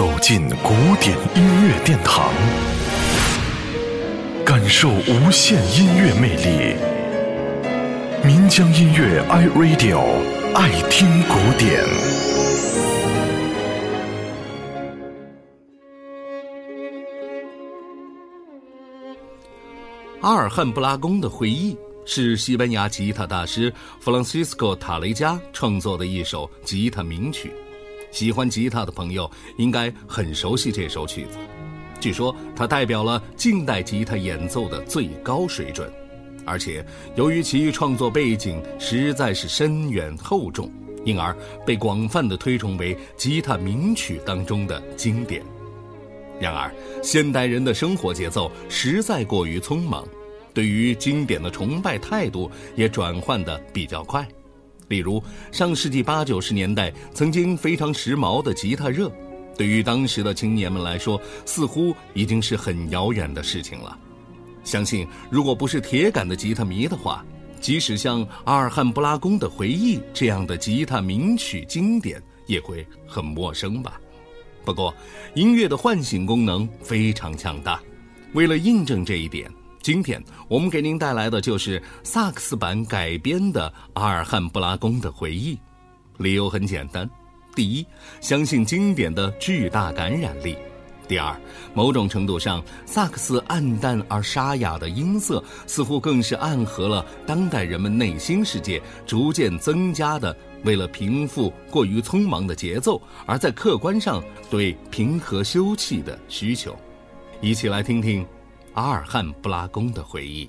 走进古典音乐殿堂，感受无限音乐魅力。民江音乐 iRadio 爱听古典。阿尔汉布拉宫的回忆是西班牙吉他大师弗朗西斯科·塔雷加创作的一首吉他名曲。喜欢吉他的朋友应该很熟悉这首曲子。据说它代表了近代吉他演奏的最高水准，而且由于其创作背景实在是深远厚重，因而被广泛的推崇为吉他名曲当中的经典。然而，现代人的生活节奏实在过于匆忙，对于经典的崇拜态度也转换的比较快。例如，上世纪八九十年代曾经非常时髦的吉他热，对于当时的青年们来说，似乎已经是很遥远的事情了。相信，如果不是铁杆的吉他迷的话，即使像阿尔汉布拉宫的回忆这样的吉他名曲经典，也会很陌生吧。不过，音乐的唤醒功能非常强大，为了印证这一点。今天我们给您带来的就是萨克斯版改编的阿尔汉布拉宫的回忆，理由很简单：第一，相信经典的巨大感染力；第二，某种程度上，萨克斯暗淡而沙哑的音色似乎更是暗合了当代人们内心世界逐渐增加的为了平复过于匆忙的节奏，而在客观上对平和休憩的需求。一起来听听。阿尔汉布拉宫的回忆。